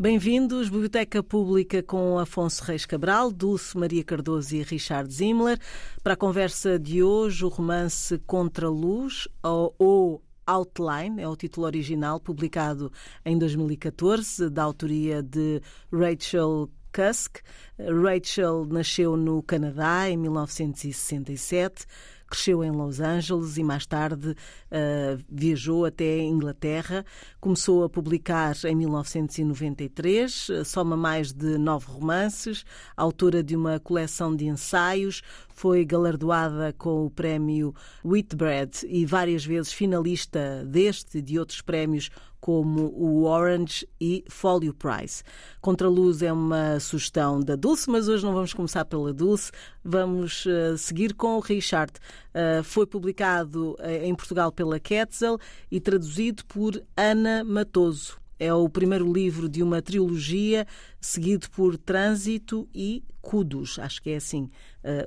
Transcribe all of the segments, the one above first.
Bem-vindos, Biblioteca Pública com Afonso Reis Cabral, Dulce Maria Cardoso e Richard Zimmler. Para a conversa de hoje, o romance Contra Luz, ou Outline, é o título original, publicado em 2014, da autoria de Rachel Cusk. Rachel nasceu no Canadá em 1967 cresceu em Los Angeles e mais tarde uh, viajou até a Inglaterra. Começou a publicar em 1993, soma mais de nove romances, autora de uma coleção de ensaios, foi galardoada com o prémio Whitbread e várias vezes finalista deste e de outros prémios como o Orange e Folio Prize. Contraluz é uma sugestão da Dulce, mas hoje não vamos começar pela Dulce, vamos uh, seguir com o Richard. Uh, foi publicado uh, em Portugal pela Quetzal e traduzido por Ana Matoso. É o primeiro livro de uma trilogia, seguido por Trânsito e Kudos. Acho que é assim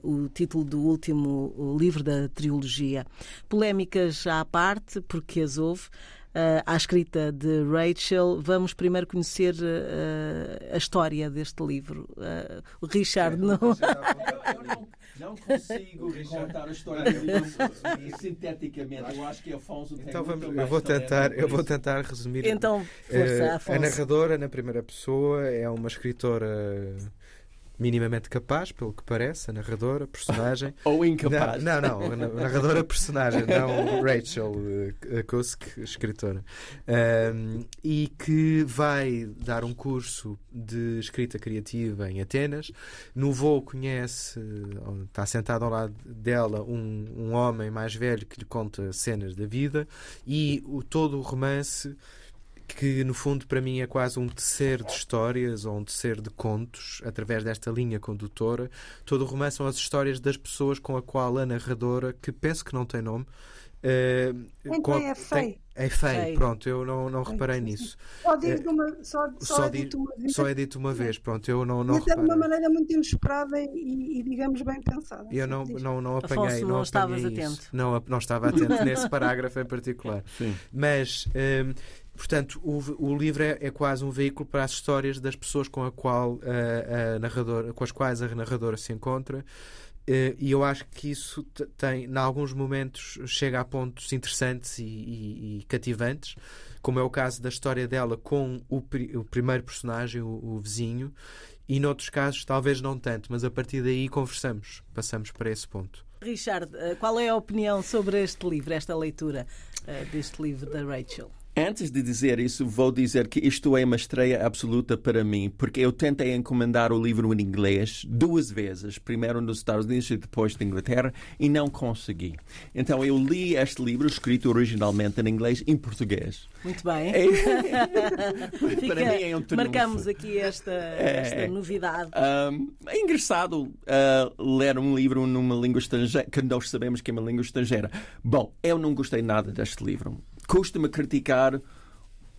uh, o título do último livro da trilogia. Polémicas à parte, porque as houve. Uh, à escrita de Rachel. Vamos primeiro conhecer uh, a história deste livro. Uh, o Richard não. Não consigo contar a história sinteticamente. Eu acho que Afonso tem então vamos, eu vou tentar, eu vou tentar resumir. Então, força, Afonso. A narradora na primeira pessoa é uma escritora minimamente capaz, pelo que parece, a narradora, personagem. Ou incapaz. Não, não, não a narradora, personagem, não Rachel Kusk, escritora. Um, e que vai dar um curso de escrita criativa em Atenas. No voo conhece, está sentado ao lado dela, um, um homem mais velho que lhe conta cenas da vida e o, todo o romance que no fundo para mim é quase um tecer de histórias ou um tecer de contos através desta linha condutora. Todo o romance são as histórias das pessoas com a qual a narradora, que penso que não tem nome, Uh, então é feio. É feio, pronto, eu não, não reparei nisso. Só, diz uma, só, só, só, é dito uma vez. Só é dito uma vez, pronto, eu não, não até de uma maneira muito inesperada e, e, digamos bem pensada. Eu não, não, não apanhei, Afonso, não, não estavas atento. Não, não estava atento nesse parágrafo em particular. Sim. Mas um, Portanto, o, o livro é, é, quase um veículo para as histórias das pessoas com, a qual, a, a narradora, com as quais a narradora se encontra. Uh, e eu acho que isso tem, em alguns momentos, chega a pontos interessantes e, e, e, cativantes, como é o caso da história dela com o, o primeiro personagem, o, o, vizinho, e noutros casos, talvez não tanto, mas a partir daí conversamos, passamos para esse ponto. Richard, eh, qual é a opinião sobre este livro, esta leitura deste livro da Rachel? Antes de dizer isso, vou dizer que isto é uma estreia absoluta para mim, porque eu tentei encomendar o livro em inglês duas vezes, primeiro nos Estados Unidos e depois na Inglaterra, e não consegui. Então eu li este livro, escrito originalmente em inglês, em português. Muito bem. É, para mim é um Marcamos aqui esta, esta é, novidade. Um, é engraçado uh, ler um livro numa língua estrangeira, que nós sabemos que é uma língua estrangeira. Bom, eu não gostei nada deste livro custa-me criticar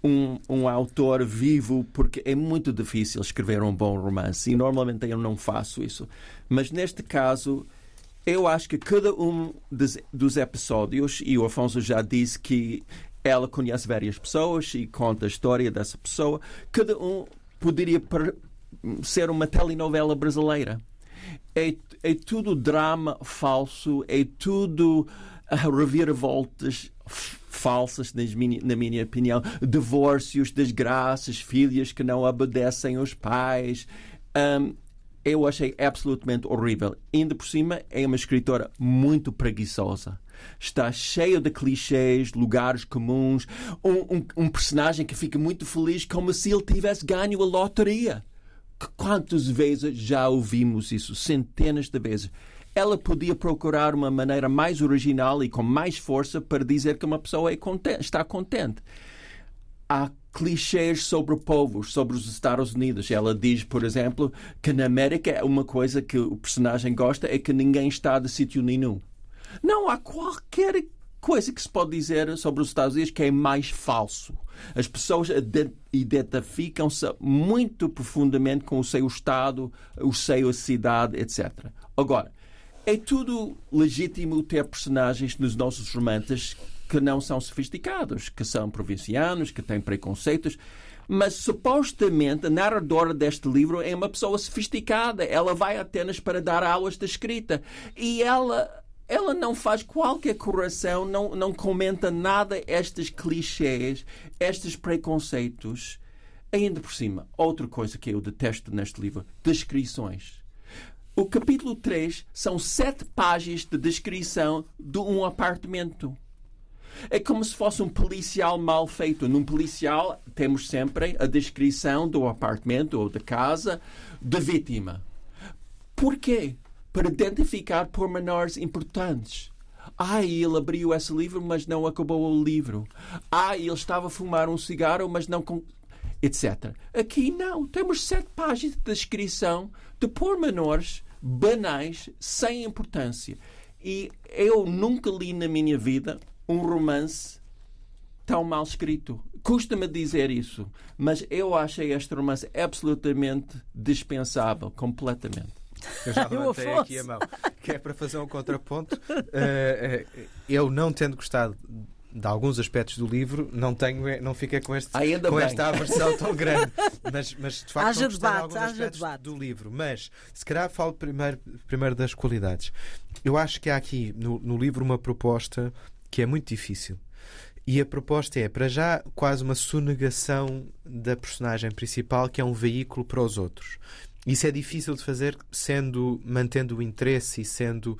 um, um autor vivo porque é muito difícil escrever um bom romance e normalmente eu não faço isso. Mas neste caso, eu acho que cada um dos, dos episódios, e o Afonso já disse que ela conhece várias pessoas e conta a história dessa pessoa, cada um poderia ser uma telenovela brasileira. É, é tudo drama falso, é tudo uh, reviravoltas falsas, na minha opinião, divórcios, desgraças, filhas que não obedecem aos pais. Um, eu achei absolutamente horrível. Ainda por cima, é uma escritora muito preguiçosa. Está cheio de clichês, lugares comuns, um, um, um personagem que fica muito feliz como se ele tivesse ganho a loteria. Quantas vezes já ouvimos isso? Centenas de vezes ela podia procurar uma maneira mais original e com mais força para dizer que uma pessoa é contente, está contente. Há clichês sobre povos, sobre os Estados Unidos. Ela diz, por exemplo, que na América uma coisa que o personagem gosta é que ninguém está de sítio nenhum. Não há qualquer coisa que se pode dizer sobre os Estados Unidos que é mais falso. As pessoas identificam-se muito profundamente com o seu estado, o seu cidade, etc. Agora, é tudo legítimo ter personagens nos nossos romances que não são sofisticados, que são provincianos, que têm preconceitos. Mas supostamente a narradora deste livro é uma pessoa sofisticada. Ela vai a Atenas para dar aulas de escrita. E ela ela não faz qualquer correção, não, não comenta nada estes clichês, estes preconceitos. Ainda por cima, outra coisa que eu detesto neste livro: descrições. O capítulo 3 são sete páginas de descrição de um apartamento. É como se fosse um policial mal feito. Num policial, temos sempre a descrição do apartamento ou da casa da vítima. Porquê? Para identificar pormenores importantes. Ah, ele abriu esse livro, mas não acabou o livro. Ah, ele estava a fumar um cigarro, mas não. etc. Aqui não. Temos sete páginas de descrição de pormenores banais, sem importância. E eu nunca li na minha vida um romance tão mal escrito. Custa-me dizer isso, mas eu achei este romance absolutamente dispensável, completamente. Eu já levantei aqui a mão, que é para fazer um contraponto. Uh, uh, eu não tendo gostado de alguns aspectos do livro, não tenho, não fiquei com, este, com esta aversão tão grande. Mas, mas de facto, haja debate, de alguns aspectos debate. do livro. Mas, se calhar, falo primeiro, primeiro das qualidades. Eu acho que há aqui no, no livro uma proposta que é muito difícil. E a proposta é, para já, quase uma sonegação da personagem principal, que é um veículo para os outros. Isso é difícil de fazer sendo mantendo o interesse e sendo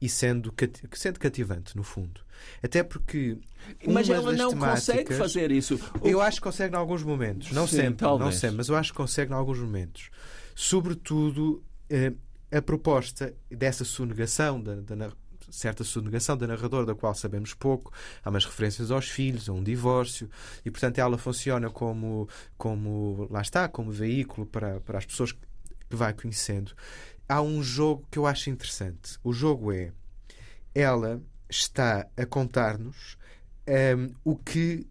e sendo, sendo cativante, no fundo. Até porque. Mas ela não consegue fazer isso. Eu acho que consegue em alguns momentos. Não Sim, sempre, talvez. não sempre, mas eu acho que consegue em alguns momentos. Sobretudo, eh, a proposta dessa sonegação da, da, certa sonegação da narradora, da qual sabemos pouco. Há umas referências aos filhos, a um divórcio, e portanto ela funciona como, como lá está, como veículo para, para as pessoas que vai conhecendo. Há um jogo que eu acho interessante. O jogo é ela está a contar-nos um, o que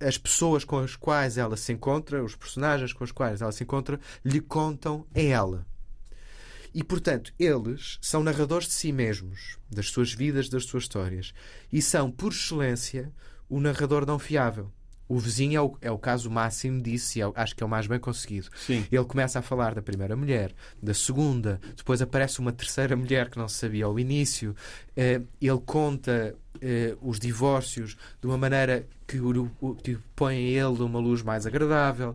as pessoas com as quais ela se encontra, os personagens com os quais ela se encontra, lhe contam a ela. E, portanto, eles são narradores de si mesmos, das suas vidas, das suas histórias. E são, por excelência, o narrador não fiável. O vizinho é o, é o caso máximo disso e é, acho que é o mais bem conseguido. Sim. Ele começa a falar da primeira mulher, da segunda, depois aparece uma terceira mulher que não se sabia ao início. Uh, ele conta uh, os divórcios de uma maneira que, o, o, que põe a ele uma luz mais agradável.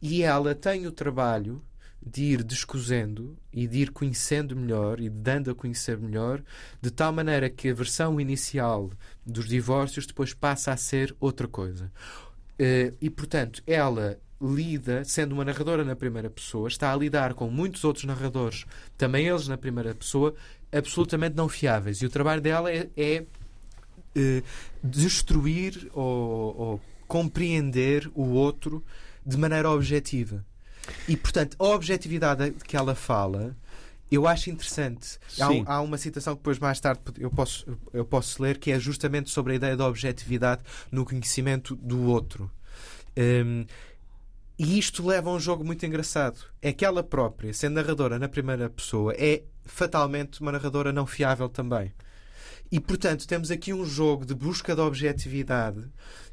E ela tem o trabalho de ir descosendo e de ir conhecendo melhor e dando a conhecer melhor, de tal maneira que a versão inicial dos divórcios depois passa a ser outra coisa. Eh, e, portanto, ela lida, sendo uma narradora na primeira pessoa, está a lidar com muitos outros narradores, também eles na primeira pessoa, absolutamente não fiáveis. E o trabalho dela é, é, é destruir ou, ou compreender o outro de maneira objetiva. E, portanto, a objetividade que ela fala eu acho interessante. Há, há, uma citação que depois mais tarde eu posso, eu posso ler que é justamente sobre a ideia da objetividade no conhecimento do outro. Um, e isto leva a um jogo muito engraçado. É que ela própria, sendo narradora na primeira pessoa, é fatalmente uma narradora não fiável também. E, portanto, temos aqui um jogo de busca da objetividade,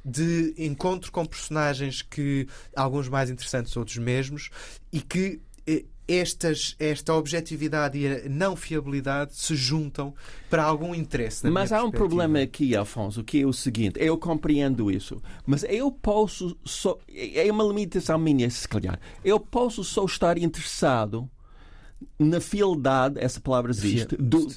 de encontro com personagens que, alguns mais interessantes, outros mesmos, e que estas, esta objetividade e a não fiabilidade se juntam para algum interesse. mas há um problema aqui, Afonso, que é o seguinte: eu compreendo isso, mas eu posso só. É uma limitação minha, se calhar. Eu posso só estar interessado na fidelidade, essa palavra existe. Do...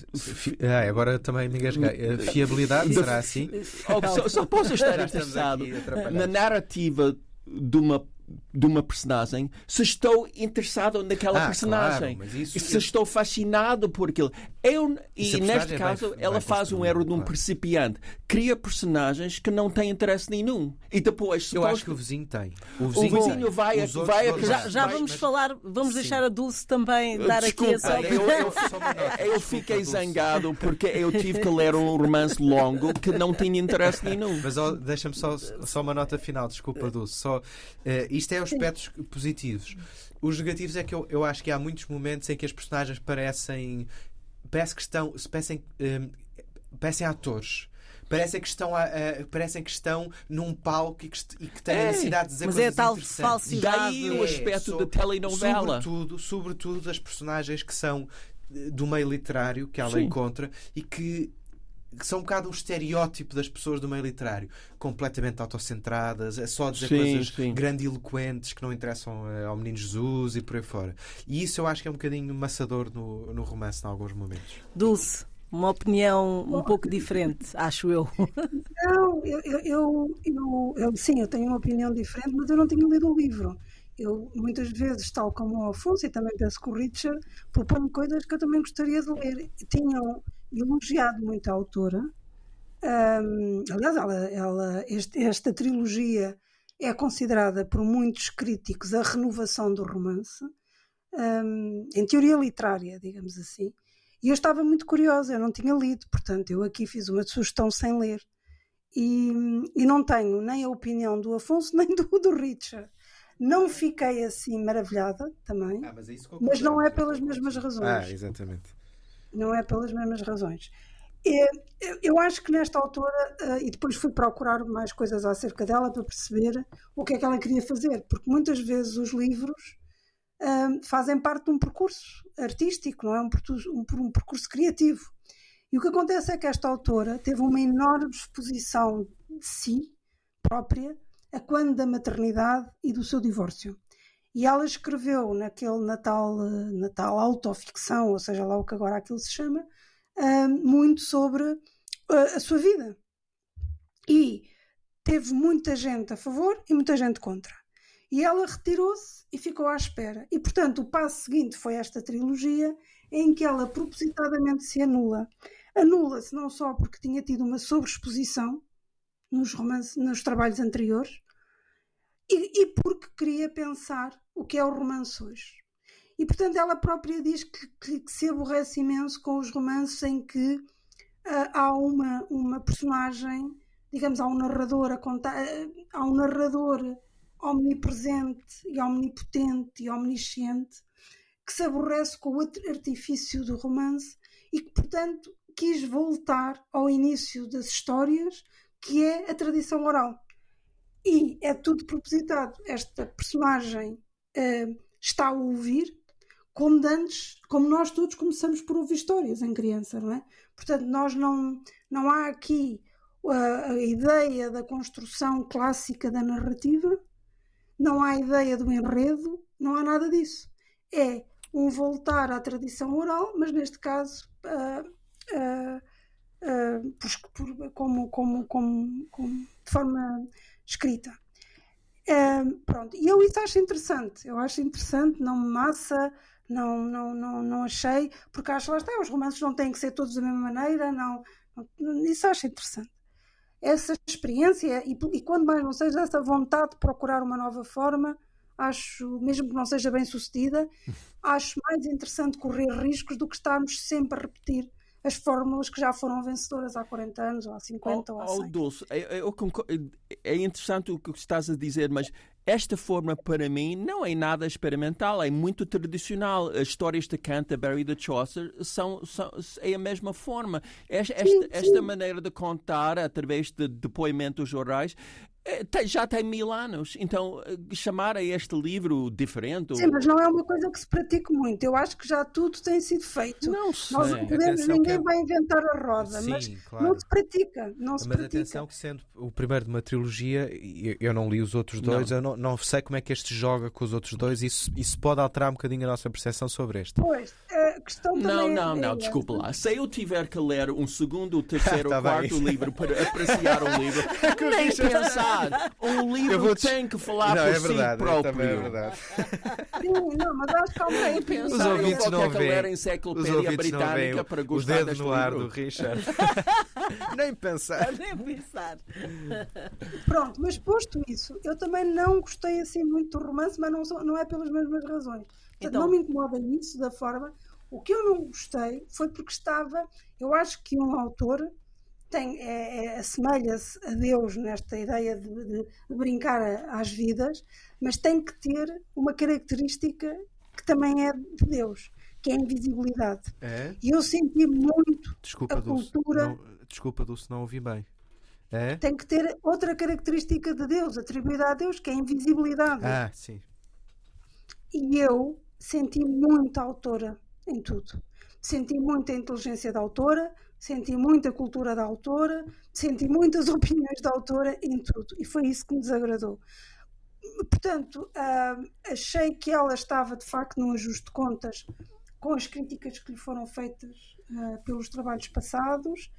Ah, agora também me engasguei. Fiabilidade, será assim? Só, só posso estar interessado na narrativa de uma de uma personagem se estou interessado naquela ah, personagem. Claro, isso, se estou fascinado por aquilo. Eu, e neste é caso, bem, ela bem faz um erro de um principiante. Cria personagens que não têm interesse nenhum. E depois. Eu acho que o vizinho tem. O vizinho, o vizinho vai, a, vai a, Já, já vamos mas... falar, vamos Sim. deixar a Dulce também dar Desculpa, aqui a sua eu, eu, eu fiquei zangado porque eu tive que ler um romance longo que não tinha interesse nenhum. Mas oh, deixa-me só, só uma nota final, desculpa, Dulce. Só, uh, isto é os aspectos positivos. Os negativos é que eu, eu acho que há muitos momentos em que as personagens parecem. Parece que estão. Parecem, um, parecem atores parecem que estão, a, a- parecem que estão num palco e que, e que têm É, a necessidade de dizer mas é coisas tal falsidade. Daí o É, aspecto so- da telenovela. Sobretudo, sobretudo as personagens que são eh, do meio literário que ela Sim. encontra e que, que são um bocado um estereótipo das pessoas do meio literário, completamente autocentradas, é só dizer Sim, coisas sim. grandiloquentes que não interessam eh, ao menino Jesus e por aí fora. E isso eu acho que é um bocadinho maçador no, no romance em alguns momentos. Dulce, uma opinião um pouco diferente, acho eu. Não, eu, eu, eu, eu- eu- sim, eu tenho uma opinião diferente, mas eu não tinha lido o livro. Eu, muitas vezes, tal como o Afonso, e também penso que o Richard, proponho coisas que eu também gostaria de ler. Tinham elogiado muito a autora. Ahm, aliás, ela, ela- este- esta trilogia é considerada por muitos críticos a renovação do romance, ahm, em teoria literária, digamos assim. E eu estava muito curiosa, eu não tinha lido, portanto, eu aqui fiz uma sugestão sem ler. E, e não tenho nem a opinião do Afonso nem do, do Richard. Não fiquei assim maravilhada também, mas, mas não é pelas mesmas razões. Ah, exatamente. Não é pelas mesmas razões. Eu- acho que nesta autora, eh, e depois fui procurar mais coisas acerca dela para perceber o que é que ela queria fazer, porque muitas vezes os livros ah, fazem parte de um percurso artístico, não é? Um percurso criativo. E o que acontece é que esta autora teve uma enorme exposição de si própria a quando da maternidade e do seu divórcio. E ela escreveu naquele Natal, eh, Natal autoficção, ou seja lá o que agora aquilo se chama, ah, muito sobre ah, a sua vida. E teve muita gente a favor e muita gente contra. E ela retirou-se e ficou à espera. E, portanto, o passo seguinte foi esta trilogia em que ela propositadamente se anula. Anula-se não só porque tinha tido uma sobreexposição nos, romances, nos trabalhos anteriores, e, e porque queria pensar o que é o romance hoje. E, portanto, ela própria diz que, que- que se aborrece imenso com os romances em que ah, há uma, uma personagem, digamos, há um narrador a contar, ah, há um narrador omnipresente e omnipotente e omnisciente que se aborrece com o artifício do romance e que, portanto, quis voltar ao início das histórias, que é a tradição oral. E é tudo propositado. Esta personagem eh, está a ouvir como antes, como nós todos começamos por ouvir histórias em criança, não é? Portanto, nós não, não há aqui a, a ideia da construção clássica da narrativa, não há ideia do enredo, não há nada disso. É um voltar à tradição oral, mas neste caso ah, ah, ah, por- por- como, como, como, como de forma escrita. Pronto, e eu isso acho interessante, eu acho interessante, não me massa, não, não, não, não achei, porque acho lá está, os romances não têm que ser todos da mesma maneira, não, não- isso acho interessante. Essa experiência, e, e quando mais não seja essa vontade de procurar uma nova forma, acho, mesmo que não seja bem sucedida, acho mais interessante correr riscos do que estarmos sempre a repetir as fórmulas que já foram vencedoras há 40 anos, ou há 50, ou há 100. Oh, Dulce, eu- eu concor- é interessante o que estás a dizer, mas esta forma para mim não é nada experimental, é muito tradicional. As histórias de Canterbury e de Chaucer são, são é a mesma forma. Esta, esta, esta maneira de contar através de depoimentos orais já tem mil anos. Então, eh, chamar a este livro diferente. Sim, mas não é uma coisa que se pratique muito. Eu acho que já tudo tem sido feito. Não Nós sei. não podemos, Atenção ninguém que- vai inventar a roda, Sim, mas claro. não se pratica. Não se Mas pratica. atenção que sendo o primeiro de uma trilogia, eu não li os outros dois, eu não, não sei como é que este joga com os outros dois, isso, isso pode alterar um bocadinho a nossa percepção sobre este. Pois, a questão também Não, é- não, é não, desculpa lá. Se eu tiver que ler um segundo, terceiro, Tá ou bem. quarto livro para apreciar um livro, nem pensar. Um Eu vou livro te- tem que falar não, por é verdade, si é, próprio. também é verdade. Sim, não, mas acho que uma Nem opinião. Os ouvintes vou não veem. Os enciclopédia ouvintes britânica o, para o gostar dedo deste no ar livro. do Richard. Nem pensar. Nem pensar. Pronto, mas posto isso, eu também não gostei assim muito do romance, mas não, sou- não é pelas mesmas razões. Portanto, Então- não me incomoda isso da forma. O que eu não gostei foi porque estava. Eu acho que um autor tem, é, é- assemelha-se a Deus nesta ideia de, de- de brincar a- às vidas, mas tem que ter uma característica que também é de Deus, que é a invisibilidade. É? E eu senti muito Desculpa, A Dulce. cultura- Não, desculpa, Dulce, não ouvi bem. É? tem que ter outra característica de Deus, atribuída a Deus, que é a invisibilidade. Ah, sim. E eu senti muita autora em tudo. Senti muita inteligência da autora, senti muita cultura da autora, senti muitas opiniões da autora em tudo. E foi isso que me desagradou. Portanto, ah, achei que ela estava de facto num ajuste de contas com as críticas que lhe foram feitas ah, pelos trabalhos passados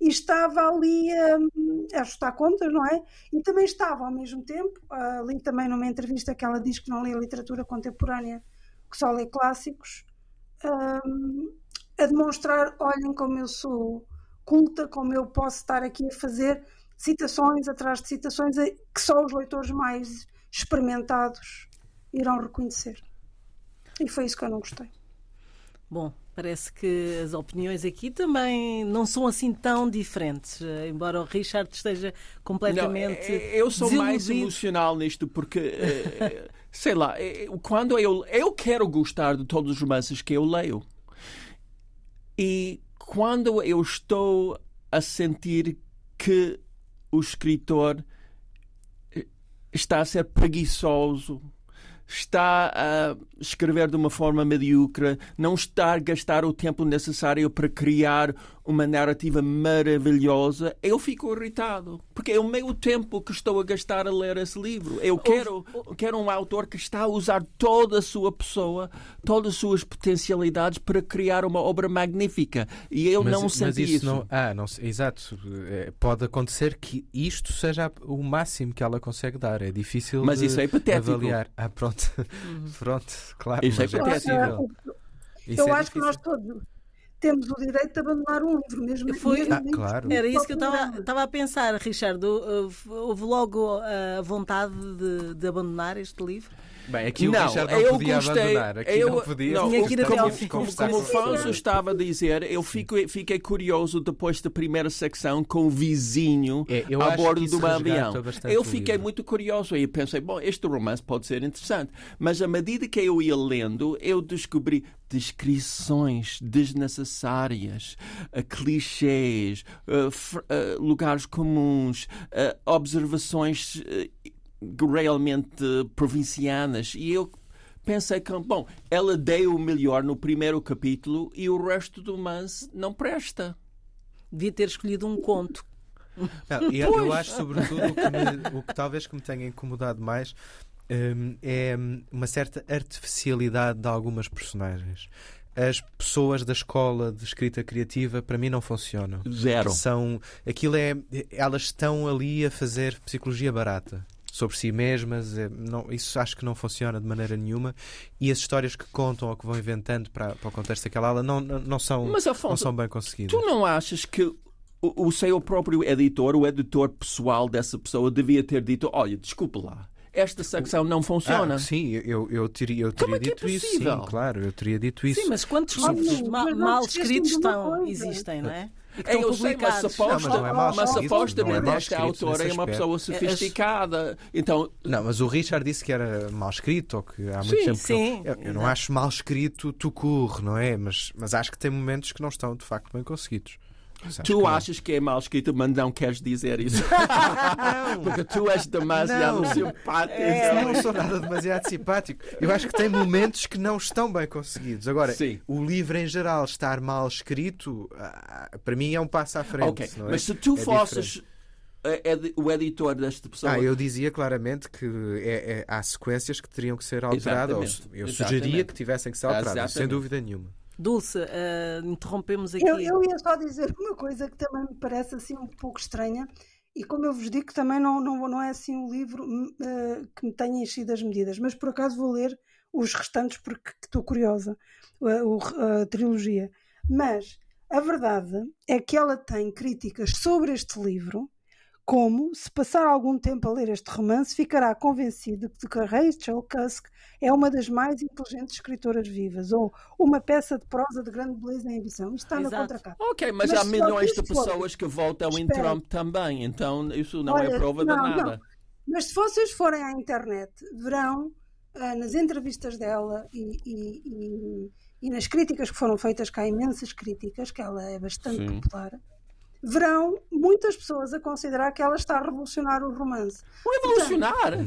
e estava ali hum, a ajustar contas, não é? E também estava ao mesmo tempo, ah, ali também numa entrevista que ela diz que não lê literatura contemporânea, que só lê clássicos, a demonstrar: olhem como eu sou culta, como eu posso estar aqui a fazer citações atrás de citações eh, que só os leitores mais experimentados irão reconhecer. E foi isso que eu não gostei. Bom, parece que as opiniões aqui também não são assim tão diferentes, eh, embora o Richard esteja completamente. Não, eu sou mais desiludido. emocional nisto porque, eh, sei lá, eh, quando eu, eu quero gostar de todos os romances que eu leio. E quando eu estou a sentir que o escritor eh, está a ser preguiçoso, está a escrever de uma forma medíocre, não está a gastar o tempo necessário para criar uma narrativa maravilhosa, eu fico irritado. Porque é o meu tempo que estou a gastar a ler esse livro. Eu quero, eu quero um autor que está a usar toda a sua pessoa, todas as suas potencialidades para criar uma obra magnífica. E eu Mas- não mas senti isso. isso. Não, ah, não, exato. É, Pode acontecer que isto seja o máximo que ela consegue dar. É difícil Mas de isso é avaliar. Ah, pronto. Pronto, claro. Isso é patético. possível. Isso eu é acho que nós difícil. todos temos o direito de abandonar um livro, mesmo Foi- mesmo Ah, claro. Era isso que eu estava a pensar, Richard. Houve logo a vontade de, de abandonar este livro? Bem, aqui o não, Richard não eu podia gostei, abandonar. Aqui eu, não podia. não, Tinha que ir até como, ao fim. como, Conversar como o Afonso estava a dizer, eu fico, fiquei curioso depois da primeira secção com o vizinho É, eu a bordo de um avião. Eu fiquei livro. muito curioso e pensei, bom, este romance pode ser interessante. Mas à medida que eu ia lendo, eu descobri descrições desnecessárias, eh, clichês, fr- eh, lugares comuns, observações realmente provincianas. E eu pensei que, bom, ela deu o melhor no primeiro capítulo e o resto do romance não presta. Devia ter escolhido um conto. Não, e eu, eu acho, sobretudo, o que, me- o que talvez que me tenha incomodado mais hum, é uma certa artificialidade de algumas personagens. As pessoas da escola de escrita criativa, para mim, não funcionam. Zero. São, aquilo é, elas estão ali a fazer psicologia barata sobre si mesmas. é, não, isso acho que não funciona de maneira nenhuma. E as histórias que contam ou que vão inventando para, para o contexto daquela aula não, não, não são, Mas, não Afonso, são bem conseguidas. tu não achas que o, o seu próprio editor, o editor pessoal dessa pessoa, devia ter dito: olha, desculpe lá, esta secção não funciona? Ah, sim, eu, eu teria, eu teria é que é dito isso, possível? sim, claro, eu teria dito isso. Sim, mas quantos livros ma- não mal escritos estão, existem, não é? E que É, estão eu sei, mas aposto, Não, mas não é mas escrito, é supostamente mal esta autora é uma pessoa sofisticada. Então, Não, mas o Richard disse que era mal escrito, ou que há muito Sim, tempo que sim, eu, eu não acho mal escrito tu corre, não é? Mas, mas acho que tem momentos que não estão de facto bem conseguidos. Tu não. achas que é mal escrito, mas não queres dizer isso. Porque tu és demasiado Não. simpático. Eu não sou nada demasiado simpático. Eu acho que tem momentos que não estão bem conseguidos. Agora, Sim. o livro em geral estar mal escrito, ah, para mim é um passo à frente. Ok, não é? mas se tu É fosses eh, o editor desta pessoa. Ah, eu dizia claramente que é- é- há sequências que teriam que ser alteradas. Exatamente. eu Exatamente. sugeria que tivessem que ser alteradas, sem Exatamente. dúvida nenhuma. Dulce, eh, interrompemos aqui. Eu, eu ia só dizer uma coisa que também me parece assim um pouco estranha, e como eu vos digo, também não, não, não é assim um livro eh, que me tenha enchido as medidas, mas por acaso vou ler os restantes porque estou curiosa, a, a trilogia. Mas a verdade é que ela tem críticas sobre este livro, como, se passar algum tempo a ler este romance, ficará convencido de que Rachel Cusk é uma das mais inteligentes escritoras vivas, ou uma peça de prosa de grande beleza em edição. Isto está na Exato. contracapa. Ok, mas, Mas há milhões de pessoas que votam em. Trump também, então isso não é Olha, prova de não, nada. não. Mas se vocês forem à internet, verão ah, nas entrevistas dela e, e- e- e nas críticas que foram feitas, que há imensas críticas, que ela é bastante Sim. popular, verão muitas pessoas a considerar que ela está a revolucionar o romance. Revolucionar?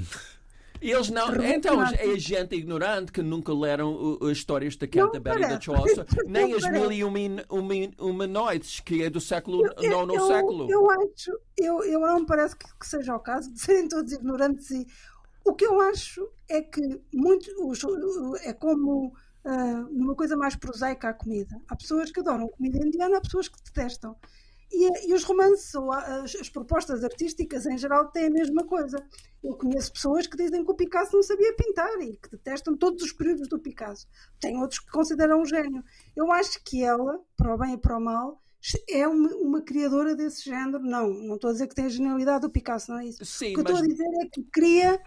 Eles não. Então, é gente ignorante que nunca leram as histórias da Canterbury da Chaucer, nem as Mil e Uma, uma, uma Noites, que é do século IX eu, século. Eu acho, eu, eu não parece que, que, seja o caso de serem todos ignorantes. E o que eu acho é que muito, é como uh, numa coisa mais prosaica a comida. Há pessoas que adoram comida indiana, há pessoas que detestam. E, e, os romances ou as, as, propostas artísticas em geral têm a mesma coisa. Eu conheço pessoas que dizem que o Picasso não sabia pintar e que detestam todos os períodos do Picasso. Tem outros que consideram um gênio. Eu acho que ela, para o bem e para o mal, é uma, uma criadora desse género. Não, não estou a dizer que tem a genialidade do Picasso, não é isso. Sim, o que mas... eu estou a dizer é que cria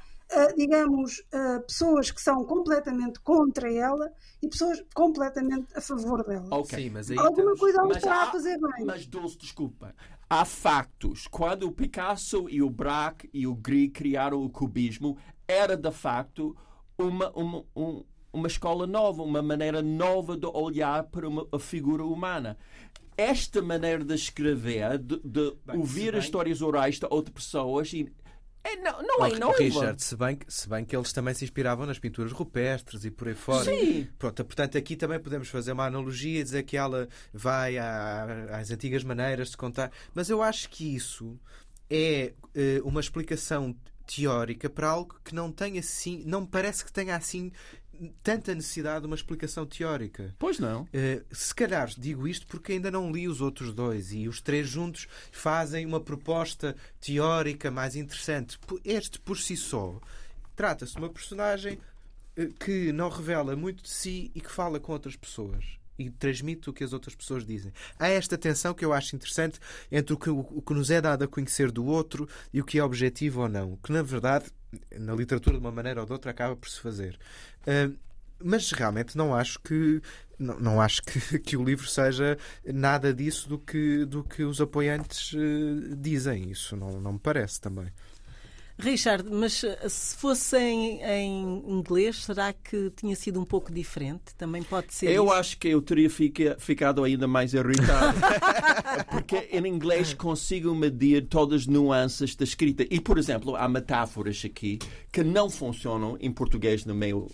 digamos, pessoas que são completamente contra ela e pessoas completamente a favor dela. Okay. Sim, mas Alguma temos... coisa ela está a fazer bem. Mas, Dulce, desculpa. Há factos. Quando o Picasso e o Braque e o Grieg criaram o cubismo, era de facto uma, uma, um, uma escola nova, uma maneira nova de olhar para uma figura humana esta maneira de escrever, de, de bem, ouvir as histórias orais de outras pessoas e é, não, não é nova. Richard, se bem, que, se bem que eles também se inspiravam nas pinturas rupestres e por aí fora. Sim. Pronto, portanto, aqui também podemos fazer uma analogia e dizer que ela vai à, às antigas maneiras de contar. Mas eu acho que isso é uh, uma explicação teórica para algo que não tem assim, não parece que tenha assim tanta necessidade de uma explicação teórica. Pois não. Uh, se calhar digo isto porque ainda não li os outros dois e os três juntos fazem uma proposta teórica mais interessante. Este, por si só, trata-se de uma personagem uh, que não revela muito de si e que fala com outras pessoas e transmite o que as outras pessoas dizem. Há esta tensão que eu acho interessante entre o que, o que nos é dado a conhecer do outro e o que é objetivo ou não, que na verdade, na literatura, de uma maneira ou de outra, acaba por se fazer. Uh, mas realmente não acho que não, não acho que, que, o livro seja nada disso do que, do que os apoiantes uh, dizem. Isso não, não me parece também. Richard, mas eh, se fosse em, em, inglês, será que tinha sido um pouco diferente? Também pode ser. Eu isso? acho que eu teria fica, ficado ainda mais irritado. Porque em inglês consigo medir todas as nuances da escrita. E, por exemplo, há metáforas aqui que não funcionam em português no meio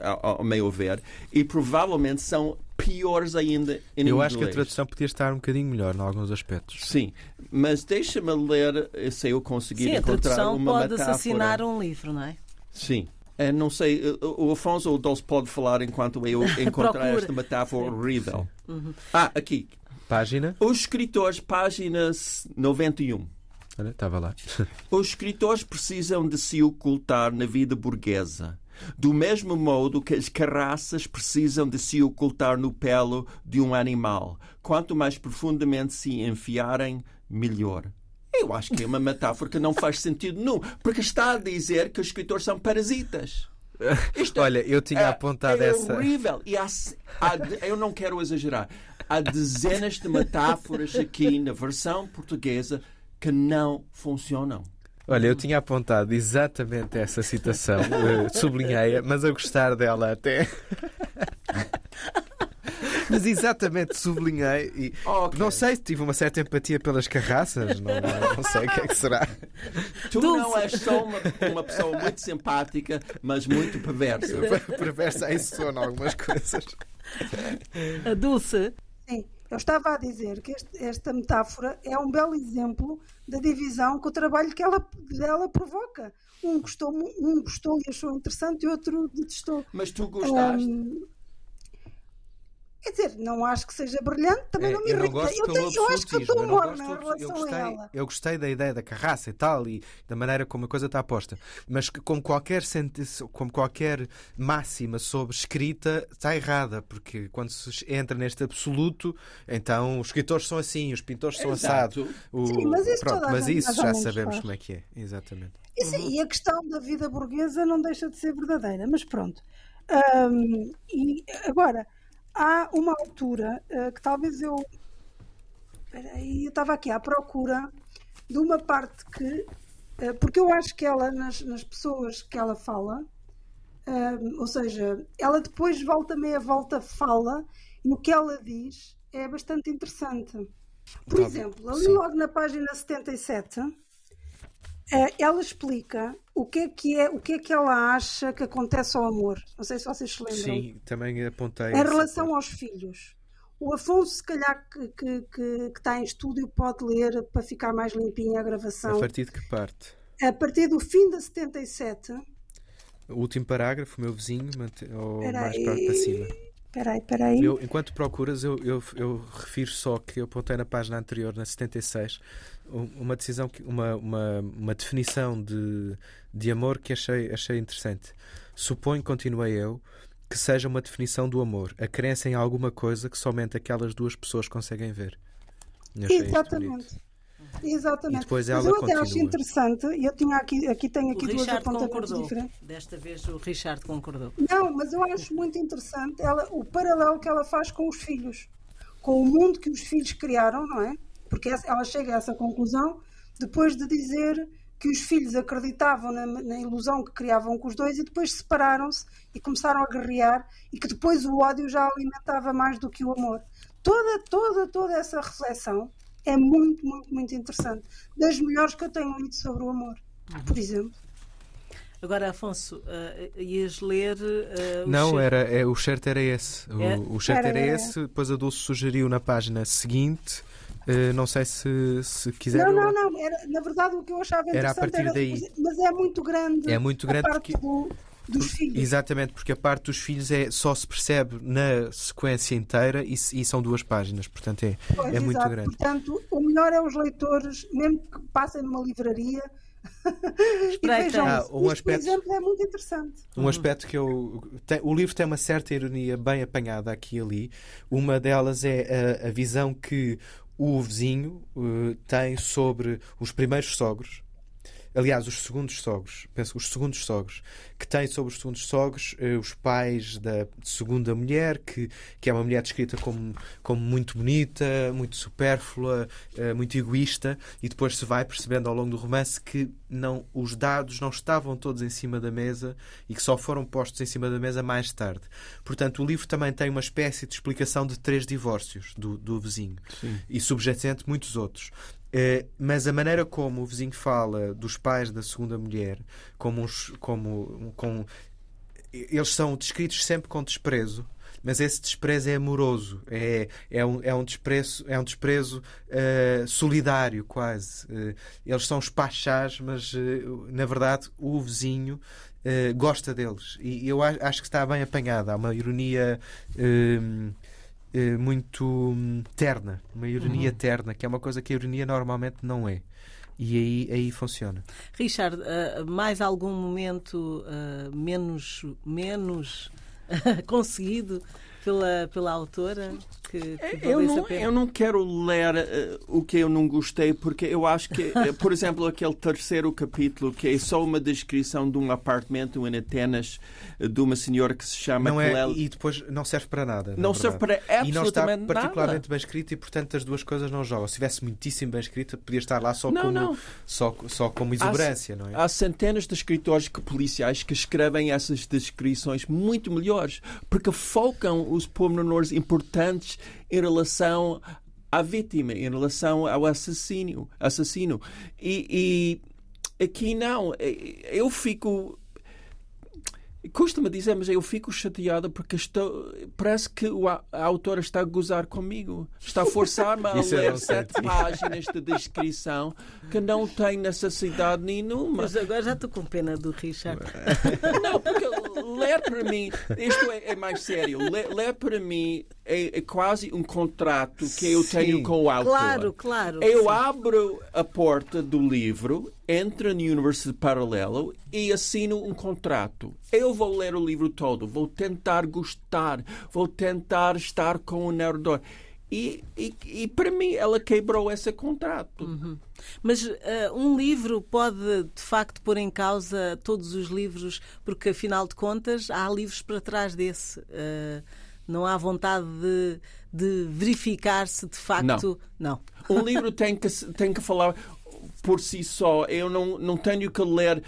ao, meu ver, e provavelmente são piores ainda em Eu inglês. acho que a tradução podia estar um bocadinho melhor em alguns aspectos. Sim, mas deixa-me ler se eu conseguir Sim, encontrar uma pode metáfora. assassinar um livro, não é? Sim. Eu é, não sei, o Afonso ou o Dulce pode falar enquanto eu encontrar esta metáfora horrível. Uhum. Ah, aqui. Página? Os escritores, página 91. Olha, estava lá. Os escritores precisam de se ocultar na vida burguesa do mesmo modo que as carraças precisam de se ocultar no pelo de um animal. Quanto mais profundamente se enfiarem, melhor. Eu acho que é uma metáfora que não faz sentido nenhum, porque está a dizer que os escritores são parasitas. Isto Olha, eu tinha é, apontado é essa. É horrível. E há, há, eu não quero exagerar. Há dezenas de metáforas aqui na versão portuguesa que não funcionam. Olha, eu tinha apontado exatamente essa citação, uh, sublinhei-a, mas a gostar dela até. mas exatamente sublinhei e okay. não sei se tive uma certa empatia pelas carraças, não, não, não sei o que é que será. Tu Dulce. não és só uma, uma, pessoa muito simpática, mas muito perversa. perversa em sono algumas coisas. A Dulce. Eu estava a dizer que este, esta metáfora é um belo exemplo da divisão que o trabalho que ela, dela provoca. Um gostou, um gostou e achou interessante e outro detestou. Mas tu gostaste? Um, Quer dizer, não acho que seja brilhante, também é, não me irrita. Eu, gosto eu, pelo eu acho que eu estou morna em relação eu gostei, a ela. Eu gostei da ideia da carraça e tal, e da maneira como a coisa está posta. Mas que, como qualquer, como qualquer máxima sobre escrita, está errada, porque quando se entra neste absoluto, então os escritores são assim, os pintores são assados. Sim, mas isso, pronto, mas isso já sabemos faz. como é que é, exatamente. E, sim, uhum. e a questão da vida burguesa não deixa de ser verdadeira, mas pronto. Um, e agora há uma altura uh, que talvez eu. Peraí, eu estava aqui à procura de uma parte que. Uh, porque eu acho que ela, nas, nas pessoas que ela fala, uh, ou seja, ela depois volta meia volta, fala, e o que ela diz é bastante interessante. Por Tá- exemplo, ali sim. logo na página 77, eh, ela explica o que é que é, o que é que ela acha que acontece ao amor. Não sei se vocês se lembram. Sim, também apontei. Em relação parte. aos filhos. O Afonso, se calhar, que, que, que- que está em estúdio, pode ler para ficar mais limpinha a gravação. A partir de que parte? A partir do fim da 77. O último parágrafo, o meu vizinho, ou mais para cima? Espera aí, espera aí. Eu, enquanto procuras, eu, eu, eu refiro só que eu apontei na página anterior, na 76, um- uma decisão, uma, uma, uma definição de, de amor que achei, achei interessante. Suponho, continuei eu, que seja uma definição do amor, a crença em alguma coisa que somente aquelas duas pessoas conseguem ver. Exatamente. Exatamente. E depois Mas eu até acho continua. interessante, e eu tinha aqui, aqui tenho O aqui duas Richard apontamentos diferentes. Desta vez o Richard concordou. Não, mas eu acho muito interessante ela, o paralelo que ela faz com os filhos, com o mundo que os filhos criaram, não é? Porque essa- ela chega a essa conclusão depois de dizer que os filhos acreditavam na, na ilusão que criavam com os dois e depois separaram-se e começaram a guerrear e que depois o ódio já alimentava mais do que o amor. Toda, toda, toda essa reflexão é muito, muito, muito interessante. Das melhores que eu tenho lido sobre o amor, por exemplo. Agora, Afonso, eh, ias ler. o Não, cheiro- era, é, o certo era esse. O, É? o certo era Era- esse, depois a Dulce sugeriu na página seguinte. eh, não sei se, se quiser. Não, não, não. Era, na verdade, o que eu achava Era a partir daí. Mas, é muito grande. É muito a grande parte porque- do- dos filhos. Exatamente, porque a parte dos filhos é, só se percebe na sequência inteira e, e são duas páginas, portanto é, Pois, é muito grande. Portanto, o melhor é os leitores, mesmo que passem numa livraria. Espreita. vejam Ah, um Isto, aspecto- por exemplo, é muito interessante. Um aspecto que eu. tem- o livro tem uma certa ironia bem apanhada aqui e ali. Uma delas é a, a visão que o vizinho eh, tem sobre os primeiros sogros. Aliás, os segundos sogros, penso, os segundos sogros, que tem sobre os segundos sogros eh, os pais da segunda mulher, que, que é uma mulher descrita como, como muito bonita, muito supérflua, eh, muito egoísta, e depois se vai percebendo ao longo do romance que não, os dados não estavam todos em cima da mesa e que só foram postos em cima da mesa mais tarde. Portanto, o livro também tem uma espécie de explicação de três divórcios do, do vizinho e subjacente muitos outros. Eh, mas a maneira como o vizinho fala dos pais da segunda mulher, como, uns, como com, eles são descritos sempre com desprezo, mas esse desprezo é amoroso, é, é, um, é um desprezo, é um desprezo eh, solidário, quase. Eh, eles são os pachás, mas eh, na verdade o vizinho gosta deles. E eu acho que está bem apanhada. Há uma ironia. Eh, muito hum, terna, uma ironia terna, que é uma coisa que a ironia normalmente não é. E aí, aí funciona. Richard, eh, mais algum momento eh, menos, menos conseguido pela, pela autora que, que Eu valesse a não, eu não quero ler eh, o que eu não gostei, porque eu acho que, eh, por exemplo, aquele terceiro capítulo, que é só uma descrição de um apartamento em Atenas eh, de uma senhora que se chama Não é, Clel- e depois não serve para nada. na Não serve para E não está absolutamente nada. particularmente bem escrito e, portanto, as duas coisas não jogam. Se estivesse muitíssimo bem escrito, podia estar lá só, Não, como, não. Só, só como exuberância, não é? Há centenas de escritores que- policiais que escrevem essas descrições muito melhores, porque focam os pormenores importantes em relação à vítima, em relação ao assassino. assassino. E, e aqui não. Eu fico. Custa-me dizer, mas eu fico chateada porque estou, parece que o a, a autora está a gozar comigo. Está a forçar-me a Isso eu ler sete páginas de descrição que não tem necessidade nenhuma. Mas agora já estou com pena do Richard. Não, porque ler para mim, isto é, é mais sério. Ler, ler para mim é, é quase um contrato que eu tenho Sim. com o autor. Claro, claro. Eu sim. abro a porta do livro, entro no universo paralelo e assino um contrato. Eu vou ler o livro todo, vou tentar gostar, vou tentar estar com o narrador. E, e, e para mim ela quebrou esse contrato. Mas eh, um livro pode, de facto, pôr em causa todos os livros, porque, afinal de contas, há livros para trás desse. Eh, não há vontade de, de verificar se, de facto. Não. Um livro tem que, tem que falar por si só. Eu não, não tenho que ler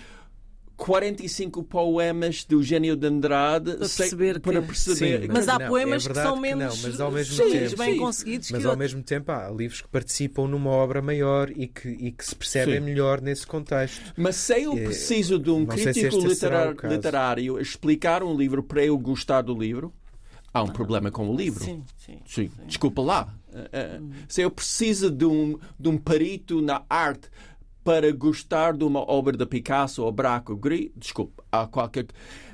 45 poemas do Gênio de Andrade Para perceber para que- perceber. Sim, mas há não, poemas é que são menos não, mas ao mesmo sim, tempo, bem sim. conseguidos Mas que ao outros. mesmo tempo há livros que participam numa obra maior e que, e que se percebem Sim. melhor nesse contexto. Mas se eu Eh, preciso de um não sei se crítico será literar- literário explicar um livro para eu gostar do livro, há um problema com o livro. Sim, sim. Sim, desculpa lá. Eh, eh, Se eu preciso de um, de um perito na arte para gostar de uma obra de Picasso ou Braque ou Gris, desculpa, há qualquer.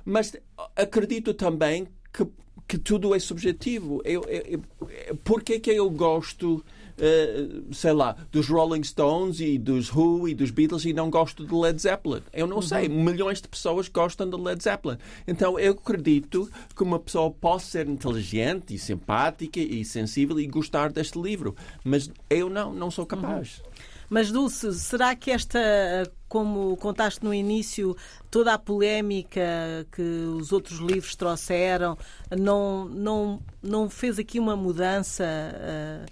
Mas acredito também que, que tudo é subjetivo. Eu, eu, eu, por que que eu gosto, eh, sei lá, dos Rolling Stones e dos Who e dos Beatles e não gosto de Led Zeppelin? Eu não sei. Milhões de pessoas gostam de Led Zeppelin. Então eu acredito que uma pessoa possa ser inteligente e simpática e sensível e gostar deste livro. Mas eu não, não sou capaz. Mas, Dulce, será que esta, como contaste no início, toda a polémica que os outros livros trouxeram, não, não, não fez aqui uma mudança eh,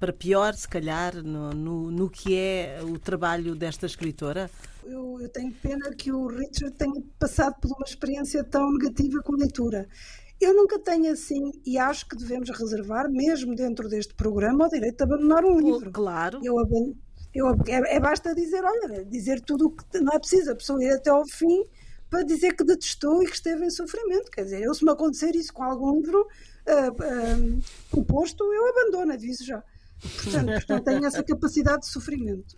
para pior, se calhar, no, no, no que é o trabalho desta escritora? Eu, eu tenho pena que o Richard tenha passado por uma experiência tão negativa com a leitura. Eu nunca tenho assim, e acho que devemos reservar, mesmo dentro deste programa, o direito de abandonar um livro. Claro. Eu, aban- eu, é, é basta dizer, olha, dizer tudo o que não é preciso, a pessoa ir até ao fim para dizer que detestou e que esteve em sofrimento. Quer dizer, eu se me acontecer isso com algum livro ah, proposto, eu abandono, aviso já. Portanto, portanto, tenho essa capacidade de sofrimento.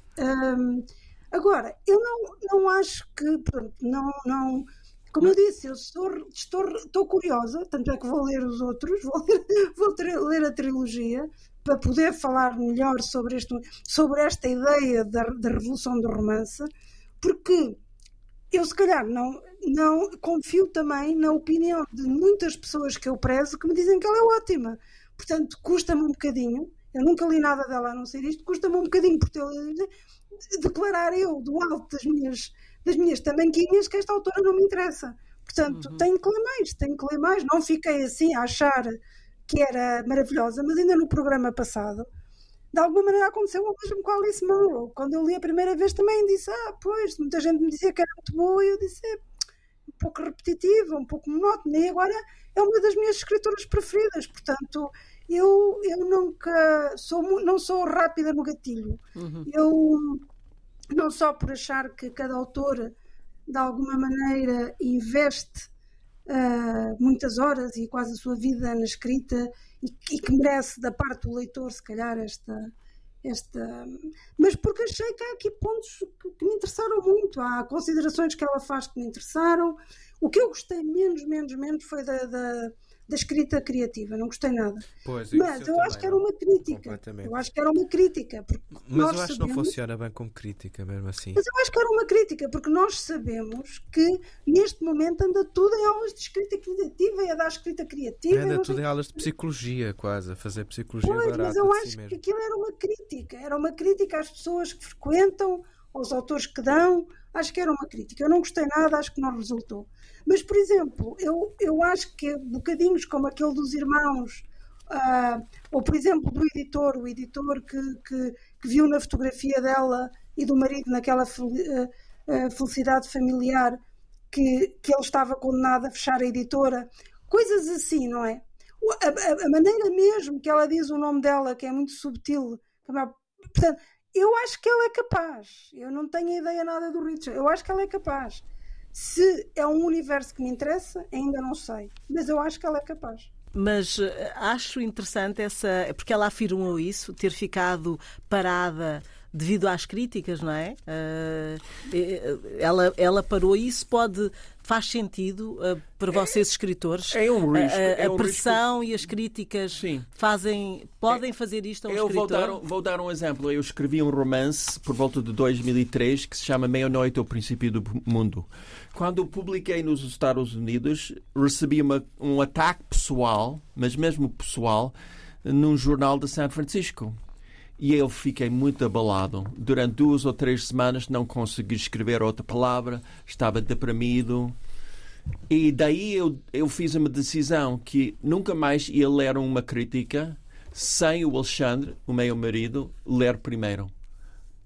Agora, eu não, não acho que, pronto, não, não, como eu disse, eu sou, estou, estou curiosa, tanto é que vou ler os outros, vou ler, vou ter- ler a trilogia para poder falar melhor sobre, este, sobre esta ideia da, da revolução do romance, porque eu se calhar não, não confio também na opinião de muitas pessoas que eu prezo que me dizem que ela é ótima. Portanto, custa-me um bocadinho, eu nunca li nada dela a não ser isto, custa-me um bocadinho por ter declarar eu do alto das minhas, das minhas tamanquinhas que esta autora não me interessa. Portanto, tenho que ler mais, tenho que ler mais. Não fiquei assim a achar que era maravilhosa, mas ainda no programa passado, de alguma maneira aconteceu o mesmo com a Alice Munro. Quando eu li a primeira vez também disse, ah, pois, muita gente me dizia que era muito boa e eu disse, é um pouco repetitiva, um pouco monótona e agora é uma das minhas escritoras preferidas. Portanto, eu, eu nunca sou, não sou rápida no gatilho. Eu não só por achar que cada autor de alguma maneira investe ah, muitas horas e quase a sua vida na escrita e, e que merece da parte do leitor se calhar esta esta mas porque achei que há aqui pontos que, que me interessaram muito. Há considerações que ela faz que me interessaram. O que eu gostei menos menos menos foi da, da, da escrita criativa não gostei nada Pois, mas eu, acho que era uma crítica eu acho que era uma crítica porque Mas eu acho que não sabemos- funciona bem como crítica, mesmo assim. mas eu acho que era uma crítica, porque nós sabemos que neste momento anda tudo em aulas de escrita criativa e a dar escrita criativa. Anda tudo em aulas de psicologia, quase, a fazer psicologia Pois, barata mas eu acho si que aquilo era uma crítica. Era uma crítica às pessoas que frequentam, aos autores que dão. Acho que era uma crítica. Eu não gostei nada, acho que não resultou. Mas, por exemplo, eu, eu acho que bocadinhos como aquele dos irmãos, ah, ou por exemplo do editor, o editor que, que, que viu na fotografia dela e do marido naquela fel- ah, felicidade familiar que, que ele estava condenado a fechar a editora, coisas assim, não é? A, a- a maneira mesmo que ela diz o nome dela, que é muito subtil, é- portanto, eu acho que ela é capaz. Eu não tenho ideia nada do Richard. Eu acho que ela é capaz. Se é um universo que me interessa, ainda não sei. Mas eu acho que ela é capaz. Mas eh, acho interessante essa. Porque ela afirmou isso, ter ficado parada devido às críticas, não é? Eh, ela, ela parou isso, pode. Faz sentido eh, para vocês, escritores? é um risco, A, a- é a um pressão e as críticas Sim. fazem, podem fazer isto a um Eu vou escritor? dar, um- vou dar um exemplo. Eu escrevi um romance por volta de 2003 que se chama Meia-Noite ao Princípio do Mundo. Quando eu publiquei nos Estados Unidos, recebi uma, um ataque pessoal, mas mesmo pessoal, num jornal de São Francisco. E eu fiquei muito abalado. Durante duas ou três semanas não consegui escrever outra palavra, estava deprimido. E daí eu, eu fiz uma decisão que nunca mais ia ler uma crítica sem o Alexandre, o meu marido, ler primeiro.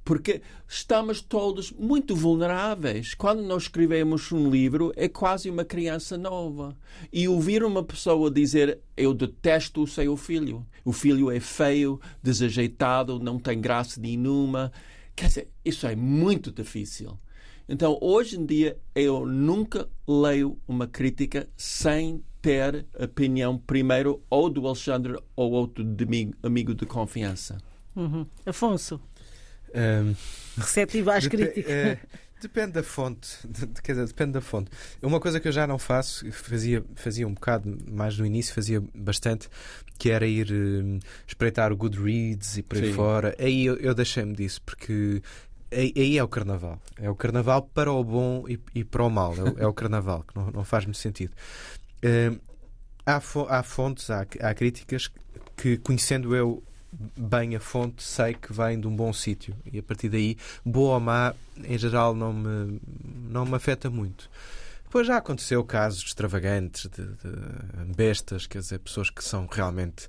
Porque estamos todos muito vulneráveis. Quando nós escrevemos um livro, é quase uma criança nova. E ouvir uma pessoa dizer: Eu detesto o seu filho, o filho é feio, desajeitado, não tem graça nenhuma. Quer dizer, isso é muito difícil. Então, hoje em dia, eu nunca leio uma crítica sem ter opinião primeiro ou do Alexandre ou outro de amigo, amigo de confiança. Uhum. Afonso, Um, receptivo às críticas. eh, depende da fonte. De- quer dizer, depende da fonte. Uma coisa que eu já não faço, fazia, fazia um bocado mais no início, fazia bastante, que era ir eh, espreitar o Goodreads e por aí Sim. fora. Aí eu, eu deixei-me disso, porque aí, aí é o carnaval. É o carnaval para o bom e, e para o mal. É o, é o carnaval, que não, não faz muito sentido. Há, fo- há fontes, há, há críticas que, conhecendo eu bem a fonte, sei que vem de um bom sítio. E a partir daí, boa ou má, em geral, não me, não me afeta muito. Depois já aconteceu casos extravagantes de, de bestas, quer dizer, pessoas que são realmente.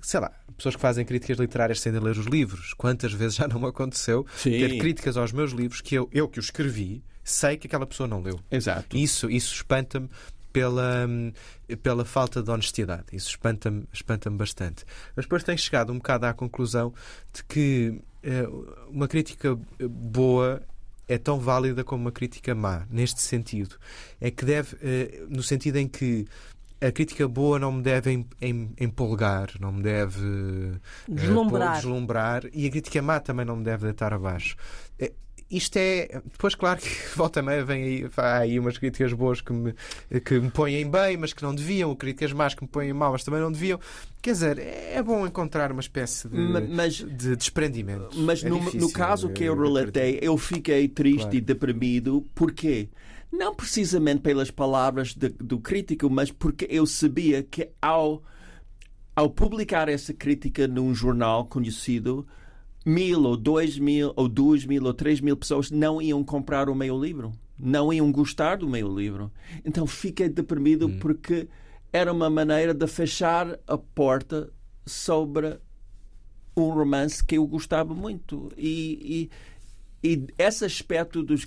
Sei lá, pessoas que fazem críticas literárias sem ler os livros. Quantas vezes já não me aconteceu Sim. ter críticas aos meus livros que eu, eu que os escrevi, sei que aquela pessoa não leu. Exato. Isso, isso espanta-me pela, hum, pela falta de honestidade. Isso espanta-me espanta bastante. Mas depois tenho chegado um bocado à conclusão de que eh, uma crítica boa é tão válida como uma crítica má, neste sentido. É que deve, eh, no sentido em que a crítica boa não me deve em- em- empolgar, não me deve eh, Deslumbrar. deslumbrar e a crítica má também não me deve deitar abaixo. Isto é. Depois, claro que volta meia vem aí, há aí umas críticas boas que me, que me põem bem, mas que não deviam, críticas más que me põem mal, mas também não deviam. Quer dizer, é bom encontrar uma espécie de, Ma- Mas de desprendimento. Mas É no, difícil, no caso que eu eu relatei, eu fiquei triste Claro. e deprimido. Porquê? Não precisamente pelas palavras de- do crítico, mas porque eu sabia que ao, ao publicar essa crítica num jornal conhecido, mil ou dois mil ou duas mil ou três mil pessoas não iam comprar o meu livro. Não iam gostar do meu livro. Então fiquei deprimido porque era uma maneira de fechar a porta sobre um romance que eu gostava muito. E, e, e esse aspecto dos,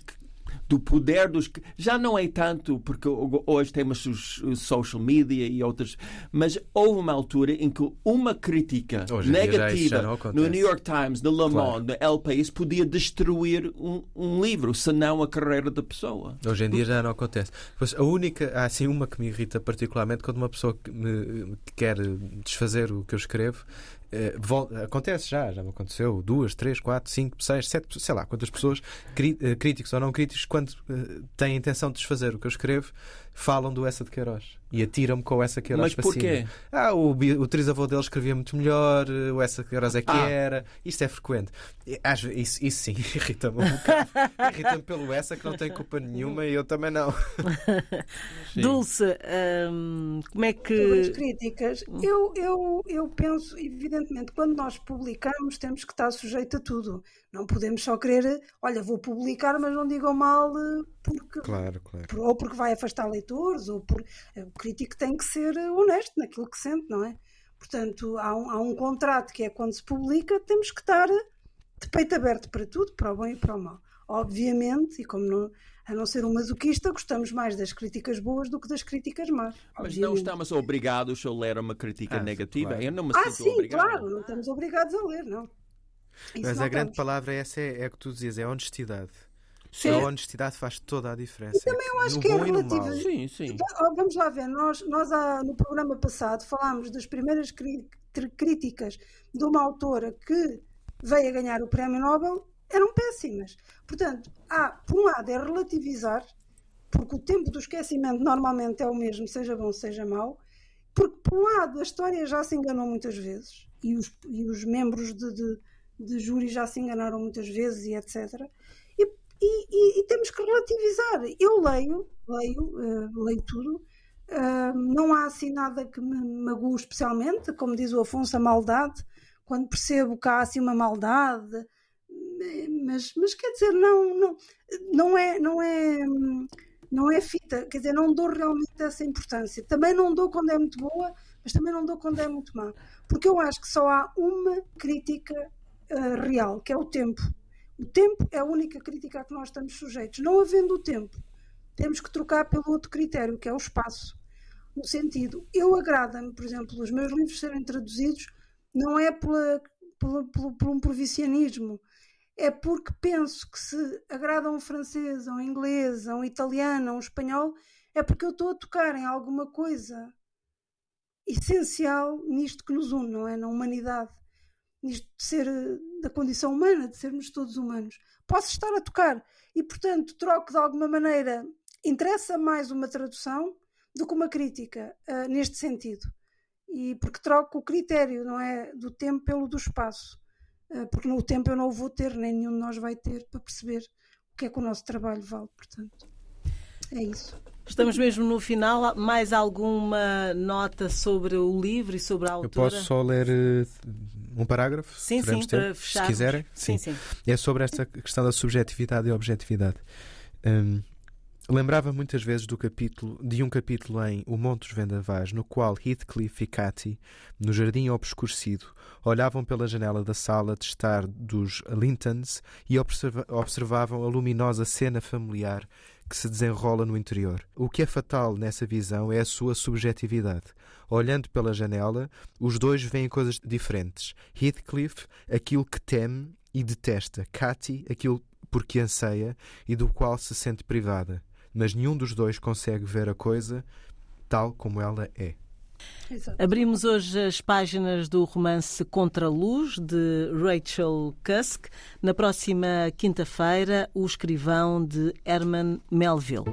do poder dos. Já não é tanto, porque hoje temos os, social media e outras. Mas houve uma altura em que uma crítica Hoje negativa no New York Times, no Le Claro. Monde, no El País, podia destruir um, um livro, se não a carreira da pessoa. Hoje em dia já não acontece. Pois, a única, há assim uma que me irrita particularmente quando uma pessoa que, me, que quer desfazer o que eu escrevo. Eh, acontece já, já me aconteceu. Duas, três, quatro, cinco, seis, sete, sei lá quantas pessoas, eh, críticos ou não críticos, quando eh, têm a intenção de desfazer o que eu escrevo, falam do Essa de Queiroz e atiram-me com Essa de Queiroz Mas porquê? Ah, o, o trisavô dele escrevia muito melhor, eh, o Essa Queiroz é que Ah. era. Isto é frequente. Às isso, isso sim, irrita-me um bocado. Irrita-me pelo Essa que não tem culpa nenhuma e eu também não. Dulce, hum, como é que. críticas, eu, eu, eu penso, evidentemente, quando nós publicamos, temos que estar sujeito a tudo. Não podemos só querer, olha, vou publicar, mas não digam mal eh, porque, Claro, claro. ou porque vai afastar leitores, ou por. O crítico tem que ser eh, honesto naquilo que sente, não é? Portanto, há um, há um contrato que é quando se publica, temos que estar de peito aberto para tudo, para o bem e para o mal. Obviamente, e como não, a não ser um masoquista, gostamos mais das críticas boas do que das críticas más. Mas não estamos obrigados a ler uma crítica Ah, negativa. claro. Eu não me Ah, sinto sim, obrigado. claro, não estamos obrigados a ler, não. Isso Mas não a grande estamos. palavra essa é, é o que tu dizias, é honestidade. Sim. A honestidade faz toda a diferença. também eu acho no que é e relativo. Sim, sim. Então, Vamos lá ver, nós, nós há- no programa passado falámos das primeiras cri- críticas de uma autora que veio a ganhar o Prémio Nobel, eram péssimas. Portanto, há, por um lado, é relativizar, porque o tempo do esquecimento normalmente é o mesmo, seja bom, seja mau, porque, por um lado, a história já se enganou muitas vezes, e os, e os membros de, de, de júri já se enganaram muitas vezes, e etc. E, e- e- e temos que relativizar. Eu leio, leio, eh, leio tudo, ah, não há assim nada que me magoe especialmente, como diz o Afonso, a maldade, quando percebo que há assim uma maldade, mas, mas quer dizer, não, não, não é, não é, não é fita, quer dizer, não dou realmente essa importância. Também não dou quando é muito boa, mas também não dou quando é muito má, porque eu acho que só há uma crítica ah, real, que é o tempo. O tempo é a única crítica a que nós estamos sujeitos. Não havendo o tempo, temos que trocar pelo outro critério, que é o espaço. No sentido, eu agrada-me, por exemplo, os meus livros serem traduzidos, não é pela, pela, pelo, por um provincianismo, é porque penso que se agrada a um francês, a um inglês, a um italiano, a um espanhol, é porque eu estou a tocar em alguma coisa essencial nisto que nos une, não é? Na humanidade, nisto de ser da condição humana, de sermos todos humanos. Posso estar a tocar e, portanto, troco de alguma maneira. Interessa mais uma tradução do que uma crítica uh, neste sentido. E porque troco o critério, não é? Do tempo pelo do espaço. Uh, porque no tempo eu não o vou ter, nem nenhum de nós vai ter para perceber o que é que o nosso trabalho vale, portanto. É isso. Estamos mesmo no final. Mais alguma nota sobre o livro e sobre a autora? Eu posso só ler uh, um parágrafo? Sim, sim, para fechar. Se quiserem. Sim. sim. sim, É sobre esta questão da subjetividade e objetividade. Um, Lembrava muitas vezes do capítulo, de um capítulo em O Monte dos Vendavais, no qual Heathcliff e Cathy, no jardim obscurecido, olhavam pela janela da sala de estar dos Lintons e observa observavam a luminosa cena familiar que se desenrola no interior. O que é fatal nessa visão é a sua subjetividade. Olhando pela janela, os dois veem coisas diferentes. Heathcliff, aquilo que teme e detesta. Cathy, aquilo por que anseia e do qual se sente privada mas nenhum dos dois consegue ver a coisa tal como ela é. Exato. Abrimos hoje as páginas do romance Contra a Luz, de Rachel Cusk. Na próxima quinta-feira, o escrivão de Herman Melville.